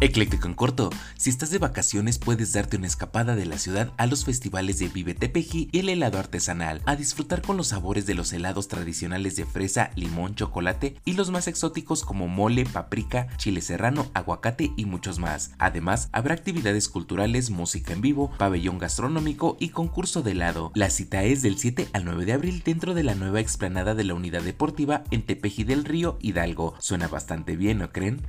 Ecléctico en corto, si estás de vacaciones puedes darte una escapada de la ciudad a los festivales de Vive Tepeji y el helado artesanal, a disfrutar con los sabores de los helados tradicionales de fresa, limón, chocolate y los más exóticos como mole, paprika, chile serrano, aguacate y muchos más. Además, habrá actividades culturales, música en vivo, pabellón gastronómico y concurso de helado. La cita es del 7 al 9 de abril dentro de la nueva explanada de la unidad deportiva en Tepeji del Río, Hidalgo. Suena bastante bien, ¿no creen?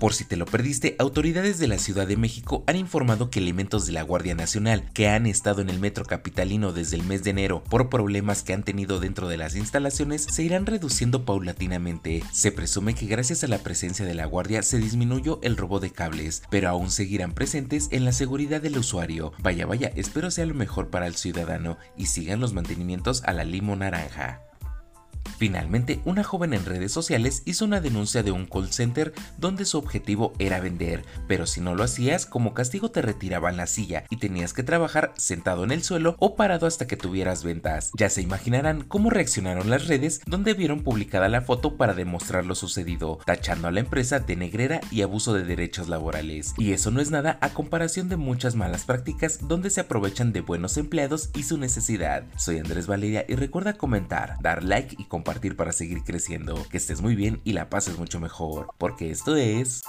Por si te lo perdiste, autoridades de la Ciudad de México han informado que elementos de la Guardia Nacional que han estado en el metro capitalino desde el mes de enero por problemas que han tenido dentro de las instalaciones se irán reduciendo paulatinamente. Se presume que gracias a la presencia de la Guardia se disminuyó el robo de cables, pero aún seguirán presentes en la seguridad del usuario. Vaya vaya, espero sea lo mejor para el ciudadano y sigan los mantenimientos a la limo naranja. Finalmente, una joven en redes sociales hizo una denuncia de un call center donde su objetivo era vender, pero si no lo hacías, como castigo te retiraban la silla y tenías que trabajar sentado en el suelo o parado hasta que tuvieras ventas. Ya se imaginarán cómo reaccionaron las redes donde vieron publicada la foto para demostrar lo sucedido, tachando a la empresa de negrera y abuso de derechos laborales. Y eso no es nada a comparación de muchas malas prácticas donde se aprovechan de buenos empleados y su necesidad. Soy Andrés Valeria y recuerda comentar, dar like y compartir para seguir creciendo. Que estés muy bien y la pases mucho mejor, porque esto es...